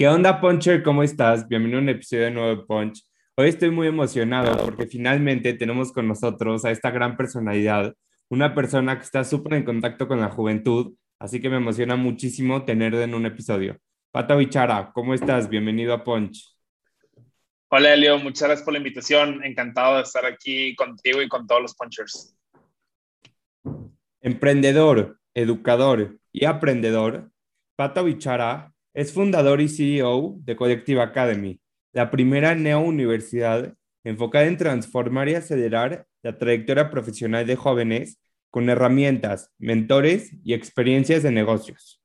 ¿Qué onda, Puncher? ¿Cómo estás? Bienvenido a un episodio de nuevo de Punch. Hoy estoy muy emocionado porque finalmente tenemos con nosotros a esta gran personalidad, una persona que está súper en contacto con la juventud, así que me emociona muchísimo tenerlo en un episodio. Pata Bichara, ¿cómo estás? Bienvenido a Punch. Hola, Elio, muchas gracias por la invitación. Encantado de estar aquí contigo y con todos los Punchers. Emprendedor, educador y aprendedor, Pata Bichara es fundador y CEO de Collective Academy, la primera neo-universidad enfocada en transformar y acelerar la trayectoria profesional de jóvenes con herramientas, mentores y experiencias de negocios.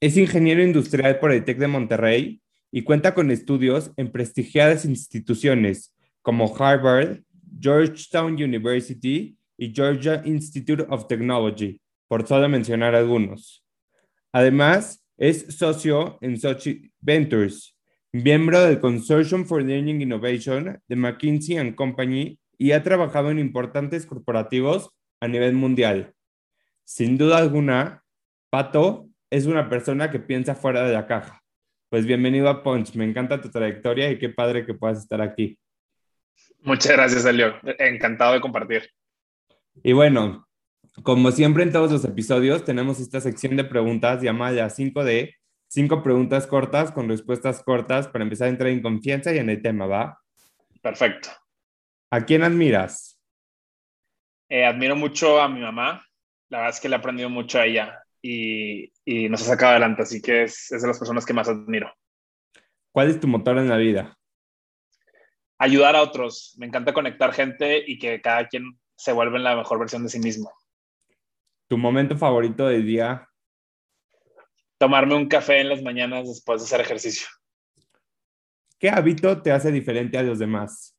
Es ingeniero industrial por el TEC de Monterrey y cuenta con estudios en prestigiadas instituciones como Harvard, Georgetown University y Georgia Institute of Technology, por solo mencionar algunos. Además, es socio en Sochi Ventures, miembro del Consortium for Learning Innovation de McKinsey Company y ha trabajado en importantes corporativos a nivel mundial. Sin duda alguna, Pato es una persona que piensa fuera de la caja. Pues bienvenido a Punch, me encanta tu trayectoria y qué padre que puedas estar aquí. Muchas gracias, Elio. Encantado de compartir. Y bueno, como siempre en todos los episodios, tenemos esta sección de preguntas llamada 5D, cinco preguntas cortas con respuestas cortas para empezar a entrar en confianza y en el tema, ¿va? Perfecto. ¿A quién admiras? Eh, admiro mucho a mi mamá. La verdad es que le he aprendido mucho a ella y, y nos ha sacado adelante, así que es, es de las personas que más admiro. ¿Cuál es tu motor en la vida? Ayudar a otros. Me encanta conectar gente y que cada quien se vuelva en la mejor versión de sí mismo. ¿Tu momento favorito del día? Tomarme un café en las mañanas después de hacer ejercicio. ¿Qué hábito te hace diferente a los demás?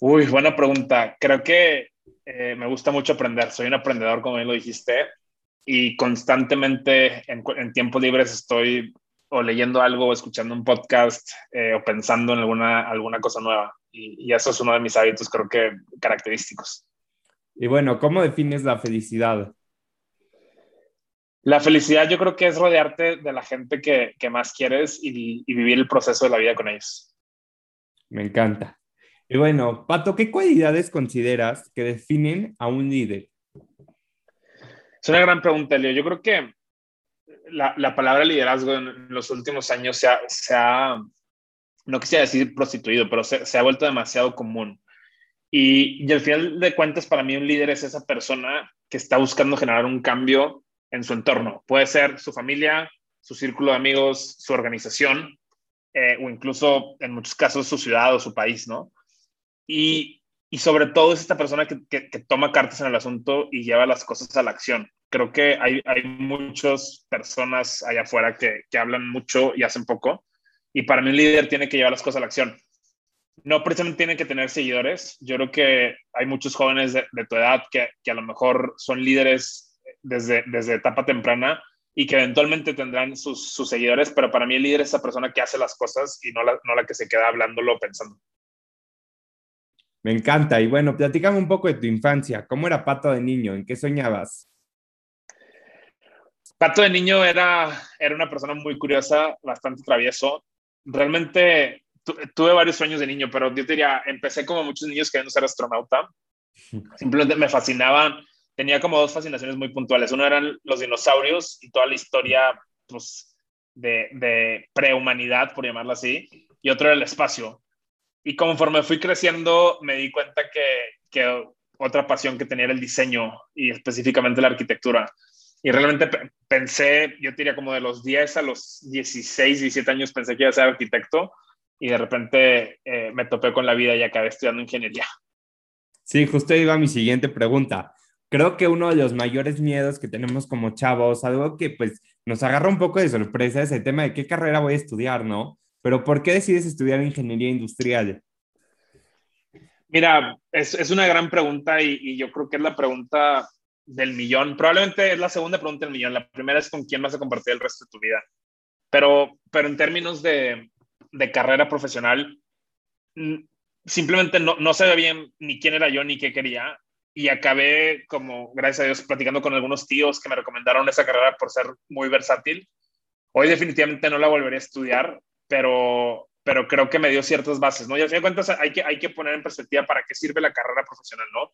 Uy, buena pregunta. Creo que eh, me gusta mucho aprender. Soy un aprendedor, como bien lo dijiste, y constantemente en, tiempos libres estoy o leyendo algo, o escuchando un podcast, eh, o pensando en alguna, alguna cosa nueva. Y, y, eso es uno de mis hábitos, creo que característicos. Y bueno, ¿cómo defines la felicidad? La felicidad yo creo que es rodearte de la gente que, que más quieres y, y, vivir el proceso de la vida con ellos. Me encanta. Y bueno, Pato, ¿qué cualidades consideras que definen a un líder? Es una gran pregunta, Leo. Yo creo que la, la palabra liderazgo en los últimos años se ha, se ha no quisiera decir prostituido, pero se, se ha vuelto demasiado común. Y, y, al final de cuentas, para mí un líder es esa persona que está buscando generar un cambio en su entorno. Puede ser su familia, su círculo de amigos, su organización, eh, o incluso en muchos casos su ciudad o su país, ¿no? Y, y sobre todo es esta persona que, que, toma cartas en el asunto y lleva las cosas a la acción. Creo que hay, hay muchas personas allá afuera que, que hablan mucho y hacen poco. Y para mí un líder tiene que llevar las cosas a la acción no precisamente tienen que tener seguidores. Yo creo que hay muchos jóvenes de, de tu edad que, que, a lo mejor son líderes desde, desde etapa temprana y que eventualmente tendrán sus, sus, seguidores, pero para mí el líder es esa persona que hace las cosas y no la, no la que se queda hablándolo pensando. Me encanta. Y bueno, platícame un poco de tu infancia. ¿Cómo era Pato de niño? ¿En qué soñabas? Pato de niño era, era una persona muy curiosa, bastante travieso. Realmente tuve varios sueños de niño, pero yo diría, empecé como muchos niños queriendo ser astronauta. Simplemente me fascinaban. Tenía como dos fascinaciones muy puntuales. Uno eran los dinosaurios y toda la historia pues, de, de prehumanidad, por llamarlo así, y otro era el espacio. Y conforme fui creciendo, me di cuenta que, que otra pasión que tenía era el diseño y específicamente la arquitectura. Y realmente pensé, yo diría como de los 10 a los 16, 17 años, pensé que iba a ser arquitecto y de repente eh, me topé con la vida y acabé estudiando ingeniería. Sí, justo iba mi siguiente pregunta. Creo que uno de los mayores miedos que tenemos como chavos, algo que pues nos agarra un poco de sorpresa ese tema de qué carrera voy a estudiar, ¿no? Pero ¿por qué decides estudiar ingeniería industrial? Mira, es, es una gran pregunta y, y, yo creo que es la pregunta del millón. Probablemente es la segunda pregunta del millón. La primera es con quién vas a compartir el resto de tu vida. Pero, pero en términos de, de carrera profesional, simplemente no, no sabía bien ni quién era yo ni qué quería. Y acabé, como gracias a Dios, platicando con algunos tíos que me recomendaron esa carrera por ser muy versátil. Hoy definitivamente no la volvería a estudiar, pero, pero creo que me dio ciertas bases, ¿no? Y al fin hay que, hay que poner en perspectiva para qué sirve la carrera profesional, ¿no?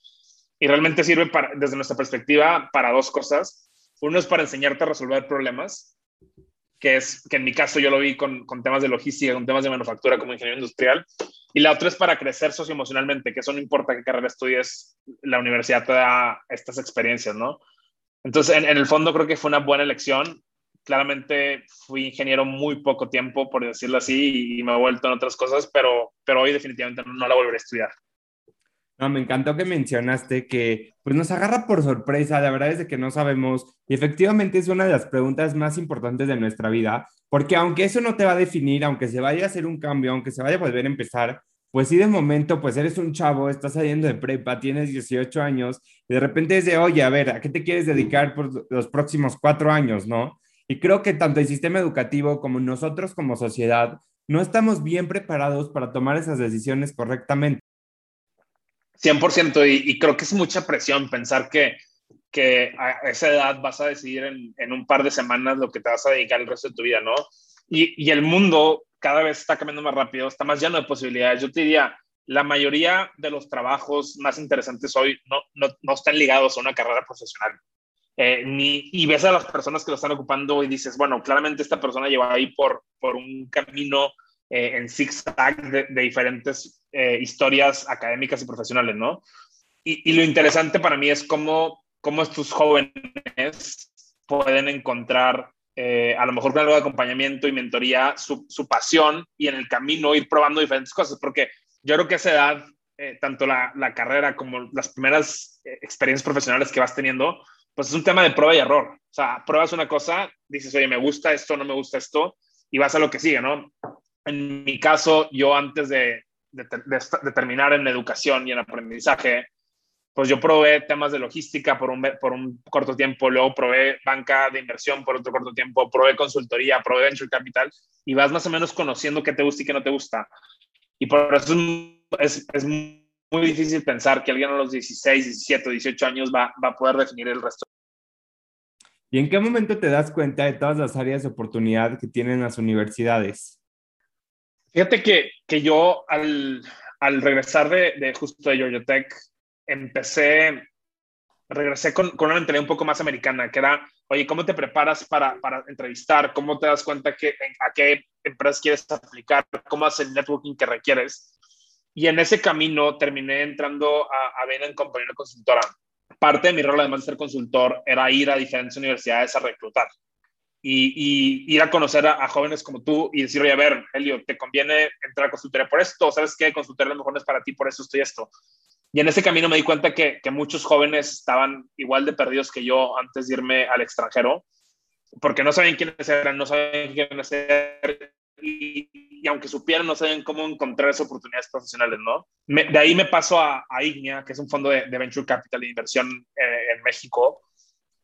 Y realmente sirve para, desde nuestra perspectiva para dos cosas. Uno es para enseñarte a resolver problemas, que es que en mi caso yo lo vi con, con temas de logística, con temas de manufactura como ingeniero industrial. Y la otra es para crecer socioemocionalmente, que eso no importa qué carrera estudies, la universidad te da estas experiencias, ¿no? Entonces, en, en el fondo creo que fue una buena elección claramente fui ingeniero muy poco tiempo, por decirlo así, y me he vuelto en otras cosas, pero, pero hoy definitivamente no la volveré a estudiar. No, me encantó que mencionaste que pues nos agarra por sorpresa, la verdad es de que no sabemos y efectivamente es una de las preguntas más importantes de nuestra vida, porque aunque eso no te va a definir, aunque se vaya a hacer un cambio, aunque se vaya a volver a empezar, pues sí de momento pues eres un chavo, estás saliendo de prepa, tienes 18 años y de repente es de, oye, a ver, ¿a qué te quieres dedicar por los próximos cuatro años, no? Y creo que tanto el sistema educativo como nosotros como sociedad no estamos bien preparados para tomar esas decisiones correctamente. 100% y, y creo que es mucha presión pensar que, que a esa edad vas a decidir en, en, un par de semanas lo que te vas a dedicar el resto de tu vida, ¿no? Y, y el mundo cada vez está cambiando más rápido, está más lleno de posibilidades. Yo te diría, la mayoría de los trabajos más interesantes hoy no, no, no están ligados a una carrera profesional. Eh, ni, y ves a las personas que lo están ocupando y dices, bueno, claramente esta persona lleva ahí por, por un camino eh, en zigzag de, de diferentes eh, historias académicas y profesionales, ¿no? Y, y, lo interesante para mí es cómo, cómo estos jóvenes pueden encontrar, eh, a lo mejor con algo de acompañamiento y mentoría, su, su, pasión y en el camino ir probando diferentes cosas, porque yo creo que a esa edad, eh, tanto la, la, carrera como las primeras experiencias profesionales que vas teniendo, pues es un tema de prueba y error. O sea, pruebas una cosa, dices, oye, me gusta esto, no me gusta esto, y vas a lo que sigue, ¿no? En mi caso, yo antes de, de, de, de terminar en educación y en aprendizaje, pues yo probé temas de logística por un, por un corto tiempo, luego probé banca de inversión por otro corto tiempo, probé consultoría, probé venture capital, y vas más o menos conociendo qué te gusta y qué no te gusta. Y por eso es, es, muy difícil pensar que alguien a los 16, 17, 18 años va, va a poder definir el resto. ¿Y en qué momento te das cuenta de todas las áreas de oportunidad que tienen las universidades? Fíjate que, que yo al, al regresar de, de, justo de Georgia Tech, empecé, regresé con, con, una mentalidad un poco más americana, que era, oye, ¿cómo te preparas para, para entrevistar? ¿Cómo te das cuenta que, a qué empresas quieres aplicar? ¿Cómo haces el networking que requieres? Y en ese camino terminé entrando a, a Bain Company, una consultora. Parte de mi rol, además de ser consultor, era ir a diferentes universidades a reclutar. Y, y ir a conocer a, a, jóvenes como tú y decir, oye, a ver, Helio, ¿te conviene entrar a consultoría por esto? ¿Sabes qué? Consultoría a lo mejor no es para ti, por eso estoy esto. Y en ese camino me di cuenta que, que muchos jóvenes estaban igual de perdidos que yo antes de irme al extranjero, porque no saben quiénes eran, no saben quiénes eran, y, y, aunque supieran, no saben cómo encontrar esas oportunidades profesionales, ¿no? Me, de ahí me paso a, a, Ignia, que es un fondo de, de Venture Capital e inversión eh, en México,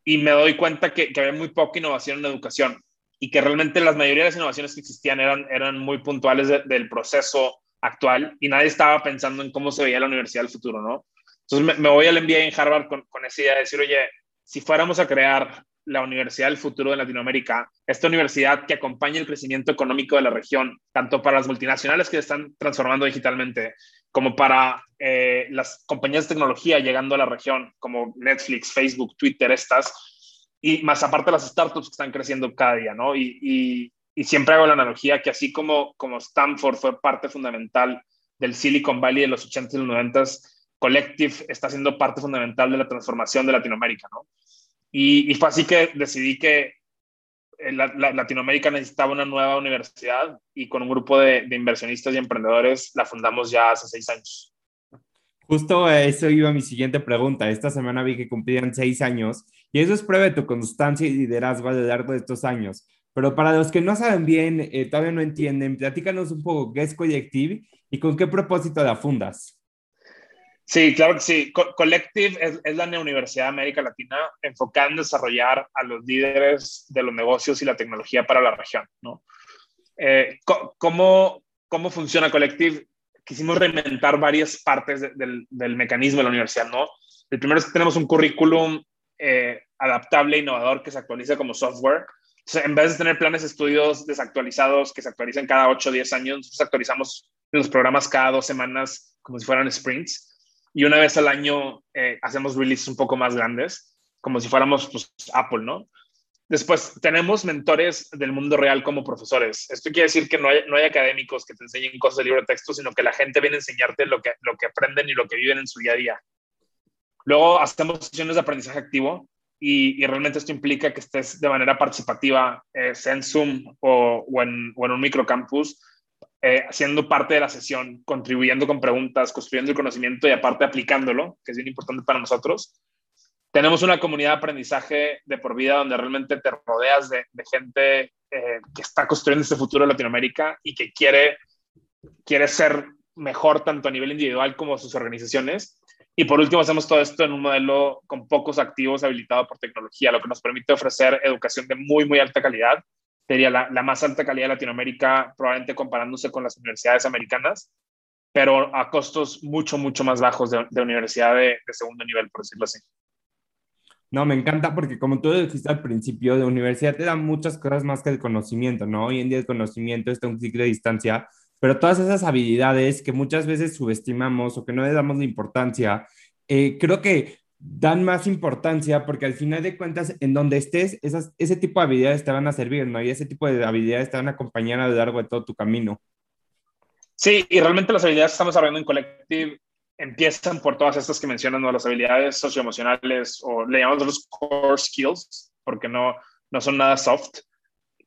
y me doy cuenta que, había muy poca innovación en educación y que realmente la mayoría de las innovaciones que existían eran, eran muy puntuales de, del proceso actual y nadie estaba pensando en cómo se veía la universidad del futuro, ¿no? Entonces me, me voy al MBA en Harvard con, con esa idea de decir, oye, si fuéramos a crear la Universidad del Futuro de Latinoamérica, esta universidad que acompaña el crecimiento económico de la región, tanto para las multinacionales que están transformando digitalmente, como para eh, las compañías de tecnología llegando a la región, como Netflix, Facebook, Twitter, estas, y más aparte las startups que están creciendo cada día, ¿no? Y, y, y siempre hago la analogía que así como, como Stanford fue parte fundamental del Silicon Valley de los 80 y los 90, Collective está siendo parte fundamental de la transformación de Latinoamérica, ¿no? Y, y, fue así que decidí que la, la, Latinoamérica necesitaba una nueva universidad y con un grupo de, de, inversionistas y emprendedores la fundamos ya hace seis años. Justo eso iba mi siguiente pregunta. Esta semana vi que cumplían seis años y eso es prueba de tu constancia y liderazgo a lo largo de estos años. Pero para los que no saben bien, eh, todavía no entienden, platícanos un poco qué es Collective y con qué propósito la fundas. Sí, claro que sí. Collective es, es la Universidad de América Latina enfocada en desarrollar a los líderes de los negocios y la tecnología para la región. ¿no? Eh, ¿cómo, ¿Cómo funciona Collective? quisimos reinventar varias partes del, del, mecanismo de la universidad, ¿no? El primero es que tenemos un currículum eh, adaptable, innovador, que se actualiza como software. en vez de tener planes de estudios desactualizados que se actualizan cada 8 o 10 años, nosotros actualizamos los programas cada dos semanas como si fueran sprints. Y una vez al año eh, hacemos releases un poco más grandes, como si fuéramos pues, Apple, ¿no? Después, tenemos mentores del mundo real como profesores. Esto quiere decir que no hay, no hay académicos que te enseñen cosas de libro de texto, sino que la gente viene a enseñarte lo que, lo que aprenden y lo que viven en su día a día. Luego, hacemos sesiones de aprendizaje activo y, realmente esto implica que estés de manera participativa, eh, sea en Zoom o, o, en, o, en, un microcampus, eh, siendo parte de la sesión, contribuyendo con preguntas, construyendo el conocimiento y aparte aplicándolo, que es bien importante para nosotros. Tenemos una comunidad de aprendizaje de por vida donde realmente te rodeas de, gente eh, que está construyendo este futuro de Latinoamérica y que quiere, quiere ser mejor tanto a nivel individual como sus organizaciones. Y por último, hacemos todo esto en un modelo con pocos activos habilitado por tecnología, lo que nos permite ofrecer educación de muy, muy alta calidad. Sería la, la más alta calidad de Latinoamérica, probablemente comparándose con las universidades americanas, pero a costos mucho, mucho más bajos de, de universidad de, segundo nivel, por decirlo así. No, me encanta porque como tú dijiste al principio, de universidad te da muchas cosas más que el conocimiento, ¿no? Hoy en día el conocimiento está un ciclo de distancia, pero todas esas habilidades que muchas veces subestimamos o que no le damos la importancia, eh, creo que dan más importancia porque al final de cuentas, en donde estés, esas, ese tipo de habilidades te van a servir, ¿no? Y ese tipo de habilidades te van a acompañar a lo largo de todo tu camino. Sí, y realmente las habilidades que estamos hablando en Collective empiezan por todas estas que mencionan, ¿no? las habilidades socioemocionales o le llamamos los core skills, porque no, no son nada soft,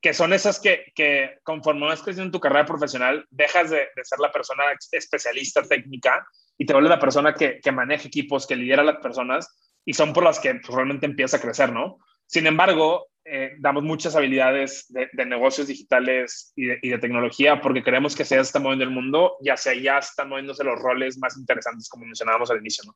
que son esas que, que conforme vas creciendo en tu carrera profesional, dejas de, de, ser la persona especialista técnica y te vuelves la persona que, que maneja equipos, que lidera a las personas y son por las que pues, realmente empieza a crecer, ¿no? Sin embargo, eh, damos muchas habilidades de, de negocios digitales y de, y de, tecnología porque creemos que se está moviendo el mundo y hacia allá están moviéndose los roles más interesantes, como mencionábamos al inicio, ¿no?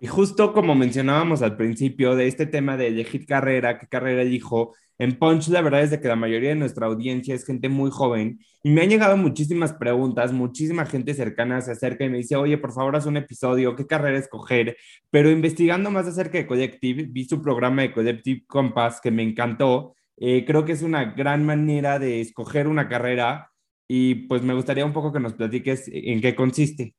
Y justo como mencionábamos al principio de este tema de elegir carrera, qué carrera elijo, en Punch la verdad es de que la mayoría de nuestra audiencia es gente muy joven y me han llegado muchísimas preguntas, muchísima gente cercana se acerca y me dice, oye, por favor, haz un episodio, qué carrera escoger, pero investigando más acerca de Collective, vi su programa de Collective Compass que me encantó, eh, creo que es una gran manera de escoger una carrera y pues me gustaría un poco que nos platiques en qué consiste.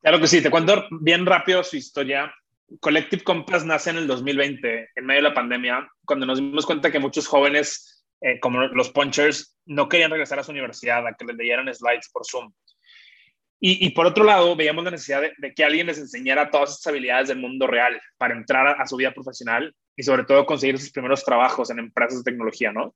Claro que sí, te cuento bien rápido su historia. Collective Compass nace en el 2020, en medio de la pandemia, cuando nos dimos cuenta que muchos jóvenes, eh, como los punchers, no querían regresar a su universidad, a que les leyeran slides por Zoom. Y, por otro lado, veíamos la necesidad de, que alguien les enseñara todas esas habilidades del mundo real para entrar a, su vida profesional y sobre todo conseguir sus primeros trabajos en empresas de tecnología, ¿no?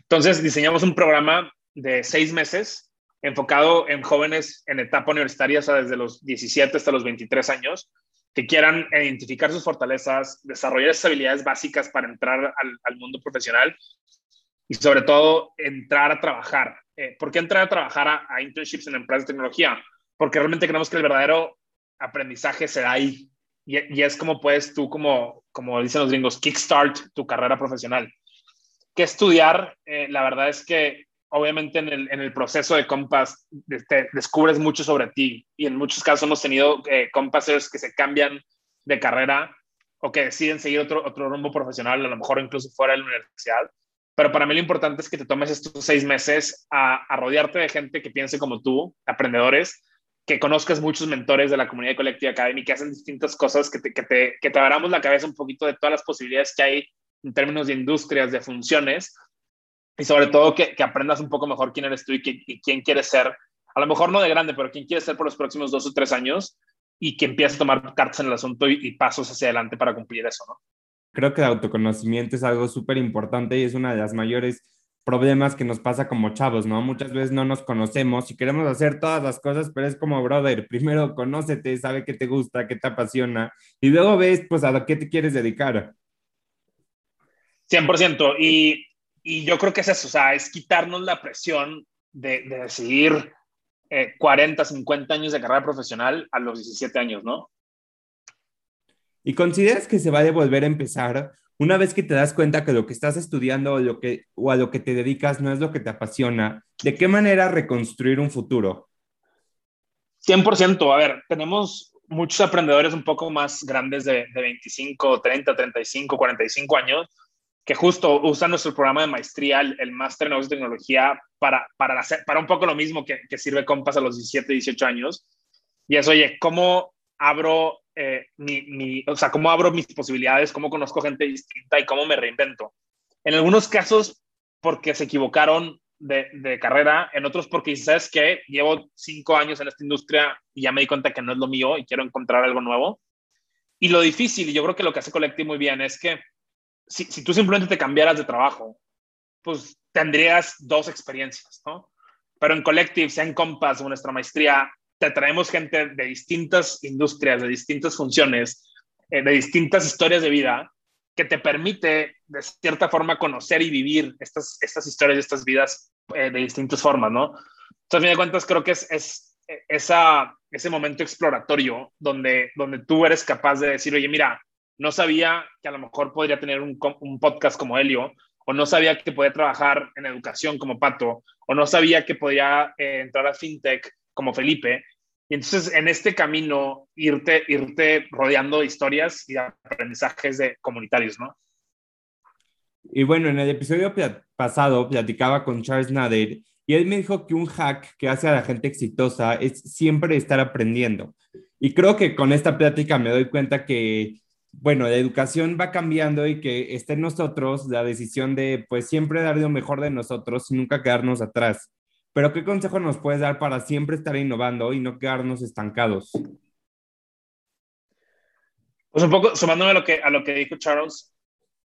Entonces diseñamos un programa de seis meses enfocado en jóvenes en etapa universitaria, o sea, desde los 17 hasta los 23 años, que quieran identificar sus fortalezas, desarrollar esas habilidades básicas para entrar al, al mundo profesional y sobre todo entrar a trabajar. Eh, ¿Por qué entrar a trabajar a, a, internships en empresas de tecnología? Porque realmente creemos que el verdadero aprendizaje se da ahí y, y es como puedes tú, como, como dicen los gringos, kickstart tu carrera profesional. ¿Qué estudiar? Eh, la verdad es que obviamente en el, proceso de Compass descubres mucho sobre ti y en muchos casos hemos tenido eh, compassers que se cambian de carrera o que deciden seguir otro, otro rumbo profesional, a lo mejor incluso fuera de la universidad. Pero para mí lo importante es que te tomes estos seis meses a, a rodearte de gente que piense como tú, aprendedores, que conozcas muchos mentores de la comunidad colectiva académica que hacen distintas cosas, que te, que, te, que te abramos la cabeza un poquito de todas las posibilidades que hay en términos de industrias, de funciones, y sobre todo que, que, aprendas un poco mejor quién eres tú y, que, y, quién quieres ser, a lo mejor no de grande, pero quién quieres ser por los próximos dos o tres años y que empieces a tomar cartas en el asunto y, y pasos hacia adelante para cumplir eso, ¿no? Creo que el autoconocimiento es algo súper importante y es una de las mayores problemas que nos pasa como chavos, ¿no? Muchas veces no nos conocemos y queremos hacer todas las cosas, pero es como, brother, primero conócete, sabe qué te gusta, qué te apasiona y luego ves, pues, a lo que te quieres dedicar. 100%. Y, y yo creo que es eso, o sea, es quitarnos la presión de, de decidir 40, eh, 50 años de carrera profesional a los 17 años, ¿no? ¿Y consideras que se va a volver a empezar una vez que te das cuenta que lo que estás estudiando o, lo que, o a lo que te dedicas no es lo que te apasiona? ¿De qué manera reconstruir un futuro? 100%. A ver, tenemos muchos aprendedores un poco más grandes de, de 25, 30, 35, 45 años que justo usan nuestro programa de maestría, el, máster en negocios tecnología, para, para, hacer, para un poco lo mismo que, que sirve Compass a los 17, 18 años. Y es, oye, ¿cómo abro eh, mi, mi, o sea, cómo abro mis posibilidades, cómo conozco gente distinta y cómo me reinvento? En algunos casos, porque se equivocaron de, carrera, en otros porque, ¿sabes qué? Llevo cinco años en esta industria y ya me di cuenta que no es lo mío y quiero encontrar algo nuevo. Y lo difícil, y yo creo que lo que hace Collective muy bien, es que si, si, tú simplemente te cambiaras de trabajo, pues tendrías dos experiencias, ¿no? Pero en Collective, sea en Compass o nuestra maestría, te traemos gente de distintas industrias, de distintas funciones, eh, de distintas historias de vida, que te permite, de cierta forma, conocer y vivir estas, estas historias y estas vidas eh, de distintas formas, ¿no? Entonces, a fin de cuentas, creo que es, es esa, ese momento exploratorio donde, donde tú eres capaz de decir, oye, mira, no sabía que a lo mejor podría tener un, podcast como Helio, o no sabía que podía trabajar en educación como Pato, o no sabía que podía eh, entrar a FinTech como Felipe. Y entonces en este camino irte, irte rodeando de historias y aprendizajes de comunitarios, ¿no? Y bueno, en el episodio pasado platicaba con Charles Nader y él me dijo que un hack que hace a la gente exitosa es siempre estar aprendiendo. Y creo que con esta plática me doy cuenta que bueno, la educación va cambiando y que esté en nosotros la decisión de, pues, siempre dar lo mejor de nosotros y nunca quedarnos atrás. Pero, ¿qué consejo nos puedes dar para siempre estar innovando y no quedarnos estancados? Pues un poco sumándome a lo que, a lo que dijo Charles,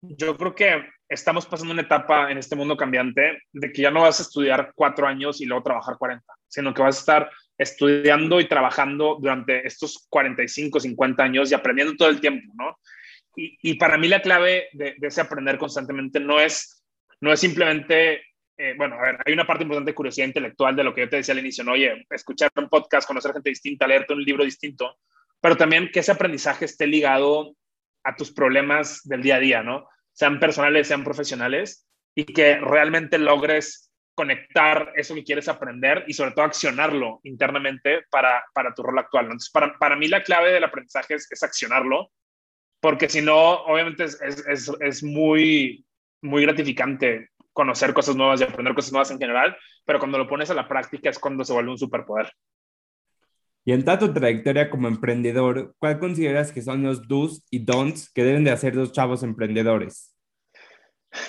yo creo que estamos pasando una etapa en este mundo cambiante de que ya no vas a estudiar cuatro años y luego trabajar 40, sino que vas a estar estudiando y trabajando durante estos 45, 50 años y aprendiendo todo el tiempo, ¿no? Y, para mí la clave de, ese aprender constantemente no es, no es simplemente, eh, bueno, a ver, hay una parte importante de curiosidad intelectual de lo que yo te decía al inicio, ¿no? Oye, escuchar un podcast, conocer gente distinta, leerte un libro distinto, pero también que ese aprendizaje esté ligado a tus problemas del día a día, ¿no? Sean personales, sean profesionales, y que realmente logres conectar eso que quieres aprender y sobre todo accionarlo internamente para, para tu rol actual. Entonces, para, para, mí la clave del aprendizaje es, es accionarlo, porque si no, obviamente es, es, es, muy, muy gratificante conocer cosas nuevas y aprender cosas nuevas en general, pero cuando lo pones a la práctica es cuando se vuelve un superpoder. Y en toda tu trayectoria como emprendedor, ¿cuál consideras que son los do's y don'ts que deben de hacer los chavos emprendedores?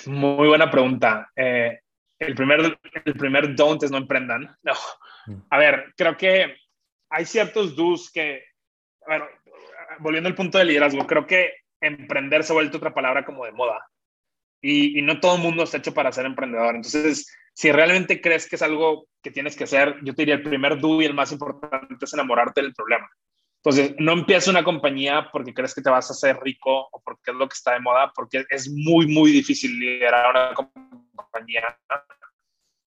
Muy buena pregunta. Eh, el primer, el primer don't es no emprendan. No. Mm. A ver, creo que hay ciertos do's que, bueno, volviendo al punto de liderazgo, creo que emprender se ha vuelto otra palabra como de moda. Y, y, no todo el mundo está hecho para ser emprendedor. Entonces, si realmente crees que es algo que tienes que hacer, yo te diría el primer do y el más importante es enamorarte del problema. Entonces, no empieces una compañía porque crees que te vas a hacer rico o porque es lo que está de moda, porque es muy, muy difícil liderar una compañía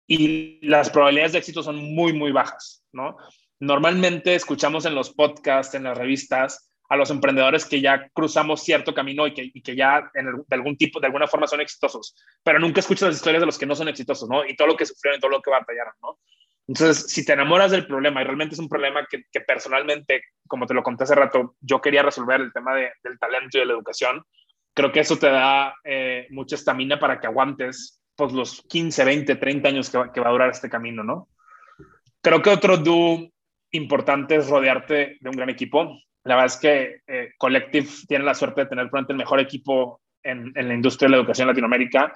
y las probabilidades de éxito son muy, muy bajas, ¿no? Normalmente escuchamos en los podcasts, en las revistas, a los emprendedores que ya cruzamos cierto camino y que, y que ya en de algún tipo, de alguna forma son exitosos, pero nunca escuchas las historias de los que no son exitosos, ¿no? Y todo lo que sufrieron y todo lo que batallaron, ¿no? Entonces, si te enamoras del problema y realmente es un problema que, que personalmente, como te lo conté hace rato, yo quería resolver el tema de, del talento y de la educación, creo que eso te da eh, mucha estamina para que aguantes pues, los 15, 20, 30 años que va, que va a durar este camino, ¿no? Creo que otro do importante es rodearte de un gran equipo. La verdad es que eh, Collective tiene la suerte de tener el mejor equipo en, en, la industria de la educación en Latinoamérica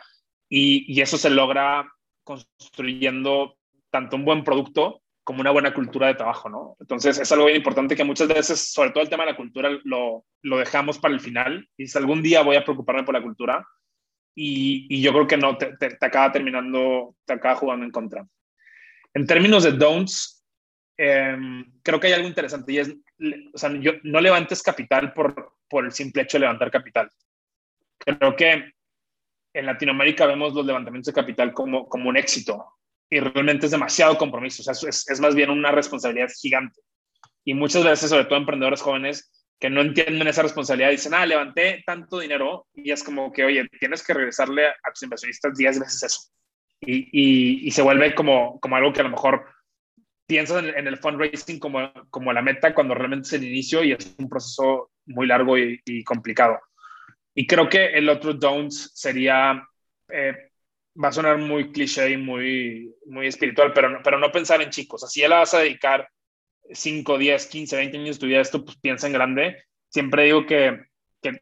y, y eso se logra construyendo tanto un buen producto como una buena cultura de trabajo, ¿no? Entonces es algo bien importante que muchas veces, sobre todo el tema de la cultura, lo, lo dejamos para el final. Y si algún día voy a preocuparme por la cultura, y, yo creo que no, te, acaba terminando, te acaba jugando en contra. En términos de don'ts, em, creo que hay algo interesante y es, o sea, yo, no levantes capital por, por el simple hecho de levantar capital. Creo que en Latinoamérica vemos los levantamientos de capital como, como un éxito y realmente es demasiado compromiso, o sea, es, es más bien una responsabilidad gigante. Y muchas veces, sobre todo emprendedores jóvenes, que no entienden esa responsabilidad, dicen, ah, levanté tanto dinero y es como que, oye, tienes que regresarle a tus inversionistas 10 veces eso. Y, y, y, se vuelve como, como algo que a lo mejor piensas en, el fundraising como, como la meta cuando realmente es el inicio y es un proceso muy largo y, y complicado. Y creo que el otro don't sería, eh, va a sonar muy cliché y muy, muy espiritual, pero pero no pensar en chicos. Así ya la vas a dedicar 5, 10, 15, 20 años de tu vida esto, pues piensa en grande. Siempre digo que, que,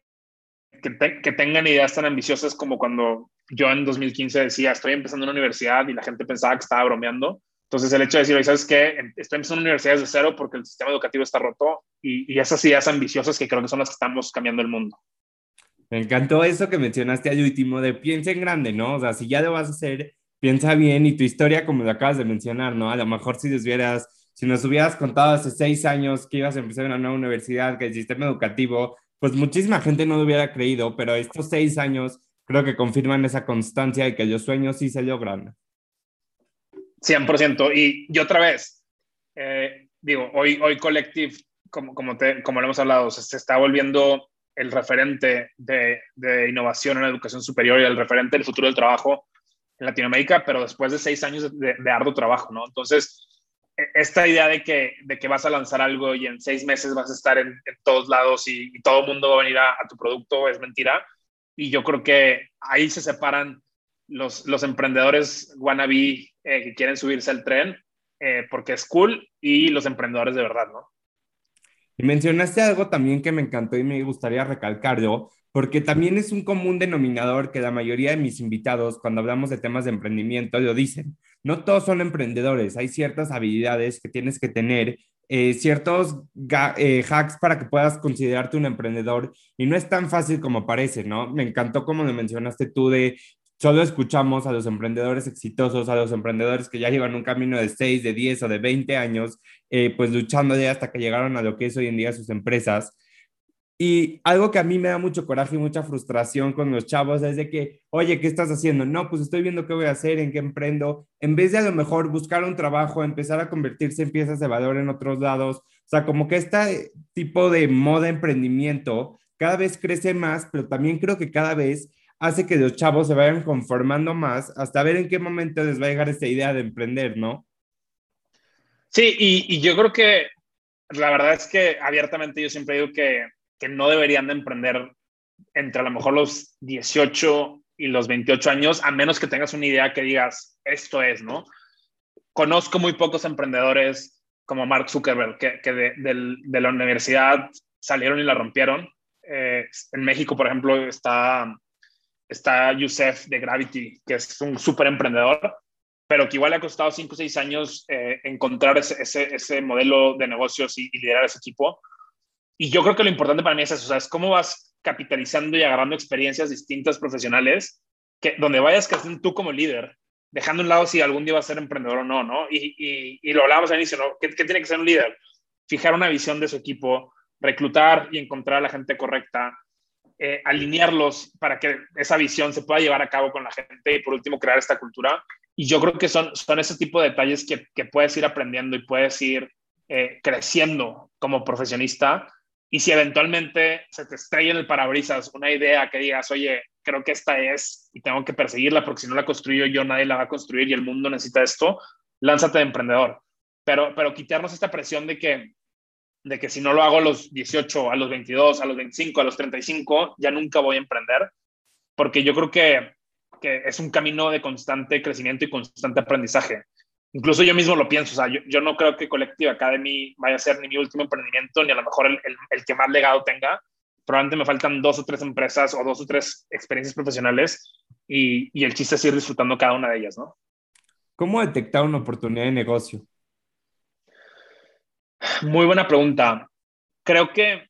que, tengan ideas tan ambiciosas como cuando yo en 2015 decía, estoy empezando una universidad y la gente pensaba que estaba bromeando. Entonces el hecho de decir, ¿sabes qué? Estoy empezando una universidad desde cero porque el sistema educativo está roto y, y esas ideas ambiciosas que creo que son las que estamos cambiando el mundo. Me encantó eso que mencionaste al último de piensa en grande, ¿no? O sea, si ya lo vas a hacer, piensa bien y tu historia, como lo acabas de mencionar, ¿no? A lo mejor si desvieras si nos hubieras contado hace seis años que ibas a empezar una nueva universidad, que el sistema educativo, pues muchísima gente no lo hubiera creído, pero estos seis años creo que confirman esa constancia y que los sueños sí se logran. 100%. Y, y otra vez, eh, digo, hoy, hoy Collective, como, como, te, como lo hemos hablado, se, está volviendo el referente de, de, innovación en la educación superior y el referente del futuro del trabajo en Latinoamérica, pero después de seis años de, de arduo trabajo, ¿no? Entonces, esta idea de que, de que vas a lanzar algo y en seis meses vas a estar en, todos lados y, todo el mundo va a venir a, tu producto es mentira. Y yo creo que ahí se separan los, los emprendedores wannabe eh, que quieren subirse al tren eh, porque es cool y los emprendedores de verdad, ¿no? Mencionaste algo también que me encantó y me gustaría recalcarlo, porque también es un común denominador que la mayoría de mis invitados, cuando hablamos de temas de emprendimiento, lo dicen. No todos son emprendedores, hay ciertas habilidades que tienes que tener, eh, ciertos eh, hacks para que puedas considerarte un emprendedor y no es tan fácil como parece, ¿no? Me encantó como lo mencionaste tú de solo escuchamos a los emprendedores exitosos, a los emprendedores que ya llevan un camino de 6, de 10 o de 20 años, eh, pues luchando ya hasta que llegaron a lo que es hoy en día sus empresas. Y algo que a mí me da mucho coraje y mucha frustración con los chavos es de que, oye, ¿qué estás haciendo? No, pues estoy viendo qué voy a hacer, en qué emprendo. En vez de a lo mejor buscar un trabajo, empezar a convertirse en piezas de valor en otros lados. O sea, como que este tipo de moda emprendimiento cada vez crece más, pero también creo que cada vez hace que los chavos se vayan conformando más hasta ver en qué momento les va a llegar esta idea de emprender, ¿no? Sí, y, y yo creo que la verdad es que abiertamente yo siempre digo que que no deberían de emprender entre a lo mejor los 18 y los 28 años, a menos que tengas una idea que digas, esto es, ¿no? Conozco muy pocos emprendedores como Mark Zuckerberg, que, que de, la universidad salieron y la rompieron. Eh, en México, por ejemplo, está, está Youssef de Gravity, que es un súper emprendedor, pero que igual le ha costado 5 o 6 años eh, encontrar ese, ese, modelo de negocios y liderar ese equipo y yo creo que lo importante para mí es eso, o sea, es cómo vas capitalizando y agarrando experiencias distintas profesionales, que donde vayas creciendo tú como líder, dejando a un lado si algún día vas a ser emprendedor o no, ¿no? Y, y, y lo hablábamos al inicio, ¿no? ¿Qué, ¿Qué, tiene que ser un líder? Fijar una visión de su equipo, reclutar y encontrar a la gente correcta, eh, alinearlos para que esa visión se pueda llevar a cabo con la gente y por último crear esta cultura. Y yo creo que son, son ese tipo de detalles que, que puedes ir aprendiendo y puedes ir eh, creciendo como profesionista y si eventualmente se te estrella en el parabrisas una idea que digas, oye, creo que esta es y tengo que perseguirla porque si no la construyo yo, nadie la va a construir y el mundo necesita esto, lánzate de emprendedor. Pero, pero quitarnos esta presión de que, de que si no lo hago a los 18, a los 22, a los 25, a los 35, ya nunca voy a emprender, porque yo creo que, que es un camino de constante crecimiento y constante aprendizaje incluso yo mismo lo pienso, o sea, yo, yo, no creo que Collective Academy vaya a ser ni mi último emprendimiento, ni a lo mejor el, el, el, que más legado tenga. Probablemente me faltan dos o tres empresas o dos o tres experiencias profesionales y, y el chiste es ir disfrutando cada una de ellas, ¿no? ¿Cómo detectar una oportunidad de negocio? Muy buena pregunta. Creo que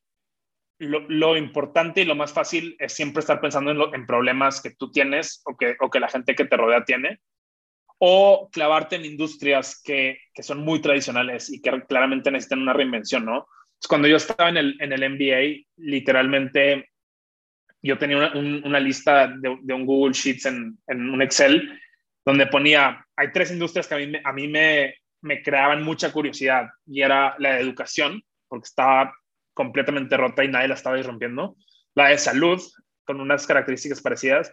lo, importante y lo más fácil es siempre estar pensando en, en problemas que tú tienes o que, o que la gente que te rodea tiene, o clavarte en industrias que, que son muy tradicionales y que claramente necesitan una reinvención, ¿no? cuando yo estaba en el, en el MBA, literalmente yo tenía una, una lista de, de, un Google Sheets en, en, un Excel donde ponía, hay tres industrias que a mí, a mí me, me creaban mucha curiosidad y era la de educación, porque estaba completamente rota y nadie la estaba irrompiendo, la de salud, con unas características parecidas,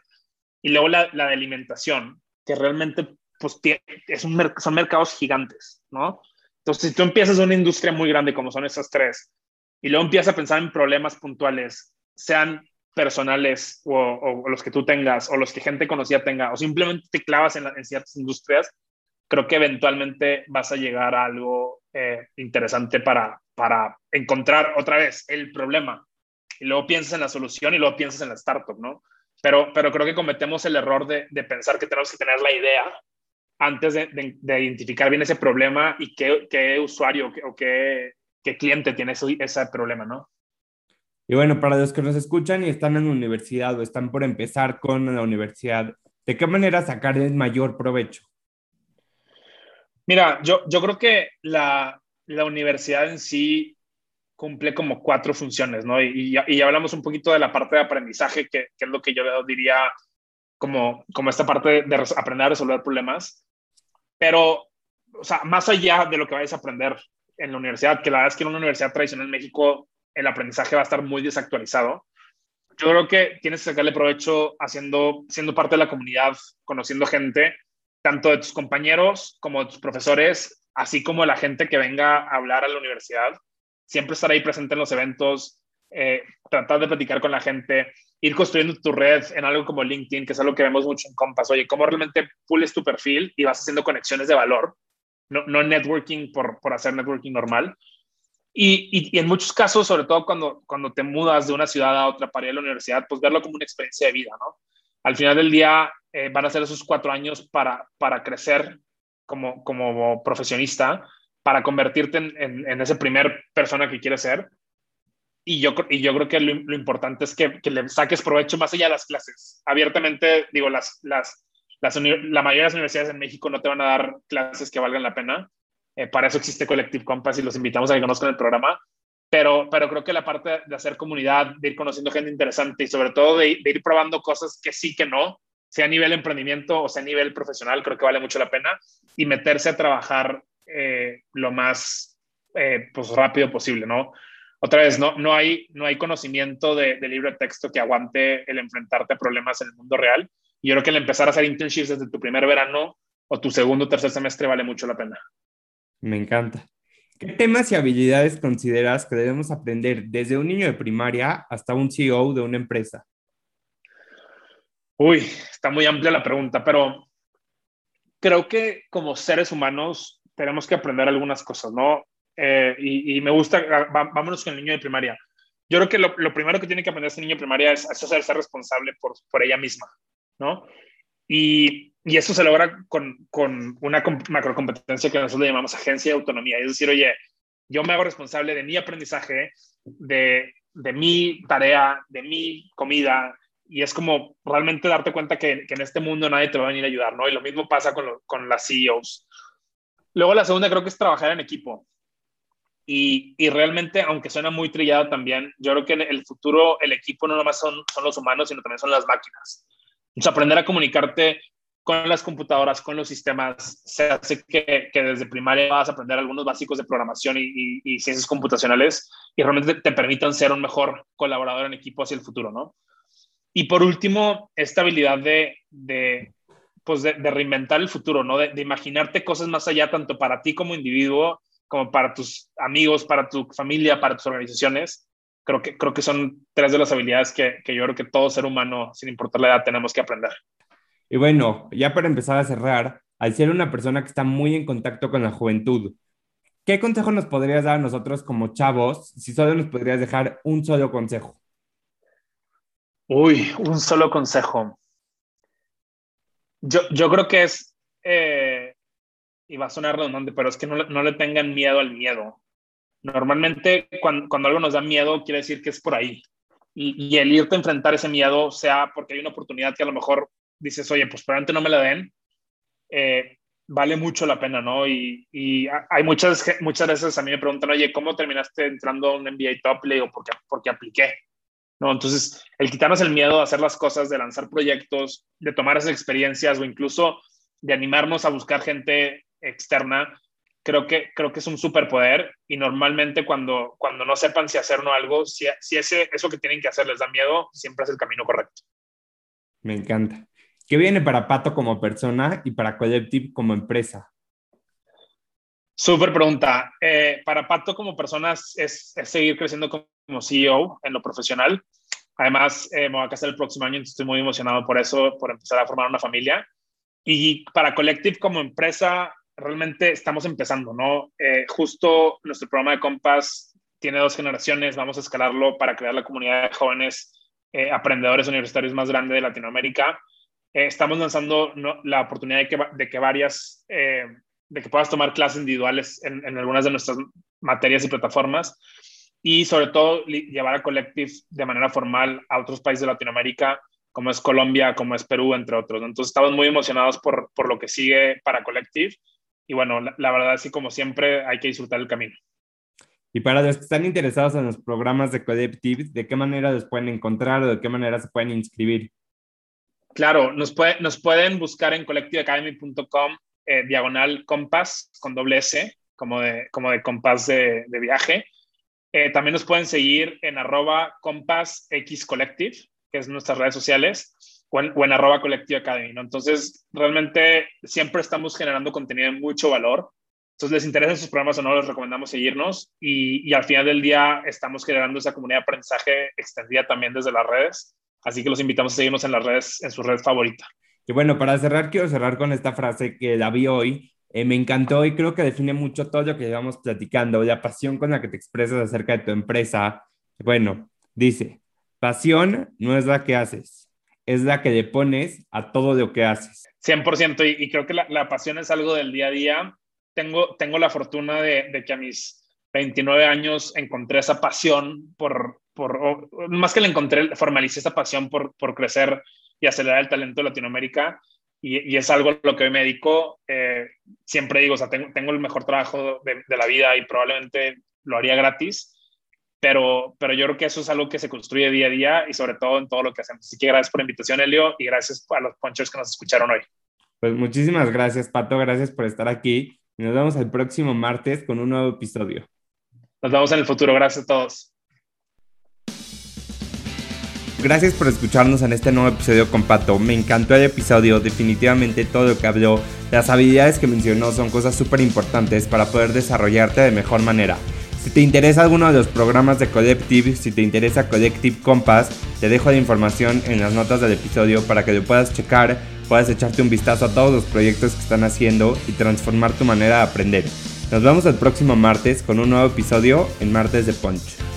y luego la, la de alimentación, que realmente pues, es un, son mercados gigantes, ¿no? Entonces, si tú empiezas una industria muy grande como son esas tres, y luego empiezas a pensar en problemas puntuales, sean personales o, los que tú tengas o los que gente conocida tenga, o simplemente te clavas en, en ciertas industrias, creo que eventualmente vas a llegar a algo eh, interesante para, para encontrar otra vez el problema. Y luego piensas en la solución y luego piensas en la startup, ¿no? Pero, pero creo que cometemos el error de, de pensar que tenemos que tener la idea antes de, de, identificar bien ese problema y qué, qué usuario o qué, qué, cliente tiene ese, ese problema, ¿no? Y bueno, para los que nos escuchan y están en la universidad o están por empezar con la universidad, ¿de qué manera sacar el mayor provecho? Mira, yo, yo creo que la, la universidad en sí cumple como cuatro funciones, ¿no? Y, y, y, hablamos un poquito de la parte de aprendizaje, que, que es lo que yo diría como, como esta parte de aprender a resolver problemas. Pero, o sea, más allá de lo que vayas a aprender en la universidad, que la verdad es que en una universidad tradicional en México el aprendizaje va a estar muy desactualizado. Yo creo que tienes que sacarle provecho haciendo, siendo parte de la comunidad, conociendo gente, tanto de tus compañeros como de tus profesores, así como de la gente que venga a hablar a la universidad. Siempre estar ahí presente en los eventos, eh, tratar de platicar con la gente, ir construyendo tu red en algo como LinkedIn, que es algo que vemos mucho en Compass. Oye, cómo realmente pules tu perfil y vas haciendo conexiones de valor, no, networking por, hacer networking normal. Y, en muchos casos, sobre todo cuando, te mudas de una ciudad a otra para ir a la universidad, pues verlo como una experiencia de vida, ¿no? Al final del día eh, van a ser esos cuatro años para, crecer como, como profesionista, para convertirte en, en, en esa primer persona que quieres ser y yo, y yo creo que lo, importante es que, que, le saques provecho más allá de las clases. Abiertamente, digo, las, las, las la mayoría de las universidades en México no te van a dar clases que valgan la pena. Eh, para eso existe Collective Compass y los invitamos a que conozcan el programa. Pero, pero creo que la parte de hacer comunidad, de ir conociendo gente interesante y sobre todo de, ir probando cosas que sí, que no, sea a nivel emprendimiento o sea a nivel profesional, creo que vale mucho la pena y meterse a trabajar eh, lo más eh, pues rápido posible, ¿no? Otra vez, no, no, hay, no hay conocimiento de, de libro de texto que aguante el enfrentarte a problemas en el mundo real. Y yo creo que el empezar a hacer internships desde tu primer verano o tu segundo o tercer semestre vale mucho la pena. Me encanta. ¿Qué temas y habilidades consideras que debemos aprender desde un niño de primaria hasta un CEO de una empresa? Uy, está muy amplia la pregunta, pero creo que como seres humanos tenemos que aprender algunas cosas, ¿no? Eh, y, me gusta, ah, vámonos con el niño de primaria. Yo creo que lo, primero que tiene que aprender ese niño de primaria es, es ser responsable por, por ella misma, ¿no? Y, y eso se logra con, con una macrocompetencia que nosotros le llamamos agencia de autonomía. Es decir, oye, yo me hago responsable de mi aprendizaje, de, de mi tarea, de mi comida, y es como realmente darte cuenta que, que, en este mundo nadie te va a venir a ayudar, ¿no? Y lo mismo pasa con, con las CEOs. Luego la segunda creo que es trabajar en equipo. Y, realmente, aunque suena muy trillado también, yo creo que en el futuro el equipo no nomás son, son los humanos, sino también son las máquinas. Entonces, aprender a comunicarte con las computadoras, con los sistemas, se hace que, que desde primaria vas a aprender algunos básicos de programación y, y, ciencias computacionales y realmente te permitan ser un mejor colaborador en equipo hacia el futuro, ¿no? Y por último, esta habilidad de, de pues de, de, reinventar el futuro, ¿no? De, de imaginarte cosas más allá, tanto para ti como individuo, como para tus amigos, para tu familia, para tus organizaciones. Creo que, creo que son tres de las habilidades que, que yo creo que todo ser humano, sin importar la edad, tenemos que aprender. Y bueno, ya para empezar a cerrar, al ser una persona que está muy en contacto con la juventud, ¿qué consejo nos podrías dar a nosotros como chavos si solo nos podrías dejar un solo consejo? Uy, un solo consejo. Yo, yo creo que es eh, y va a sonar redundante, pero es que no, no le tengan miedo al miedo. Normalmente cuando, cuando algo nos da miedo quiere decir que es por ahí. Y, el irte a enfrentar ese miedo, sea porque hay una oportunidad que a lo mejor dices, oye, pues probablemente no me la den, eh, vale mucho la pena, ¿no? Y, y, hay muchas, muchas veces a mí me preguntan, oye, ¿cómo terminaste entrando a un MBA Top? Le digo, porque, porque apliqué. ¿no? Entonces, el quitarnos el miedo a hacer las cosas, de lanzar proyectos, de tomar esas experiencias o incluso de animarnos a buscar gente externa, creo que, creo que es un superpoder y normalmente cuando, cuando no sepan si hacer o algo, si, si ese, eso que tienen que hacer les da miedo, siempre es el camino correcto. Me encanta. ¿Qué viene para Pato como persona y para Collective como empresa? Súper pregunta. Eh, para Pato como persona es, seguir creciendo como CEO en lo profesional. Además, eh, me voy a casar el próximo año, entonces estoy muy emocionado por eso, por empezar a formar una familia. Y para Collective como empresa, realmente estamos empezando, ¿no? Eh, justo nuestro programa de Compass tiene dos generaciones, vamos a escalarlo para crear la comunidad de jóvenes eh, aprendedores universitarios más grande de Latinoamérica. Eh, estamos lanzando la oportunidad de que, de que varias, de que puedas tomar clases individuales en, en, algunas de nuestras materias y plataformas y sobre todo llevar a Collective de manera formal a otros países de Latinoamérica como es Colombia, como es Perú, entre otros. Entonces estamos muy emocionados por, por lo que sigue para Collective y bueno, la, verdad es que como siempre hay que disfrutar el camino. Y para los que están interesados en los programas de Collective, ¿de qué manera los pueden encontrar o de qué manera se pueden inscribir? Claro, nos, puede, nos pueden buscar en collectiveacademy.com eh, diagonal compass con doble S, como de, como de compás de, viaje. Eh, también nos pueden seguir en arroba compass x collective, que es nuestras redes sociales o en, arroba Collective Academy, ¿no? Entonces, realmente siempre estamos generando contenido de mucho valor. Entonces, les interesan sus programas o no, les recomendamos seguirnos y, y al final del día estamos generando esa comunidad de aprendizaje extendida también desde las redes. Así que los invitamos a seguirnos en las redes, en su red favorita. Y bueno, para cerrar, quiero cerrar con esta frase que la vi hoy. Eh, me encantó y creo que define mucho todo lo que llevamos platicando, la pasión con la que te expresas acerca de tu empresa. Bueno, dice, pasión no es la que haces, es la que le pones a todo lo que haces. 100%, y, y creo que la, pasión es algo del día a día. Tengo, tengo la fortuna de, que a mis 29 años encontré esa pasión por, por más que la encontré, formalicé esa pasión por, por crecer y acelerar el talento de Latinoamérica. Y, es algo a lo que hoy me dedico. Eh, siempre digo, o sea, tengo, tengo el mejor trabajo de, la vida y probablemente lo haría gratis, pero, pero yo creo que eso es algo que se construye día a día y sobre todo en todo lo que hacemos. Así que gracias por la invitación, Elio, y gracias a los ponchos que nos escucharon hoy. Pues muchísimas gracias, Pato, gracias por estar aquí y nos vemos el próximo martes con un nuevo episodio. Nos vemos en el futuro, gracias a todos. Gracias por escucharnos en este nuevo episodio con Pato. Me encantó el episodio, definitivamente todo lo que habló, las habilidades que mencionó son cosas súper importantes para poder desarrollarte de mejor manera. Si te interesa alguno de los programas de Collective, si te interesa Collective Compass, te dejo la información en las notas del episodio para que lo puedas checar, puedas echarte un vistazo a todos los proyectos que están haciendo y transformar tu manera de aprender. Nos vemos el próximo martes con un nuevo episodio en Martes de Punch.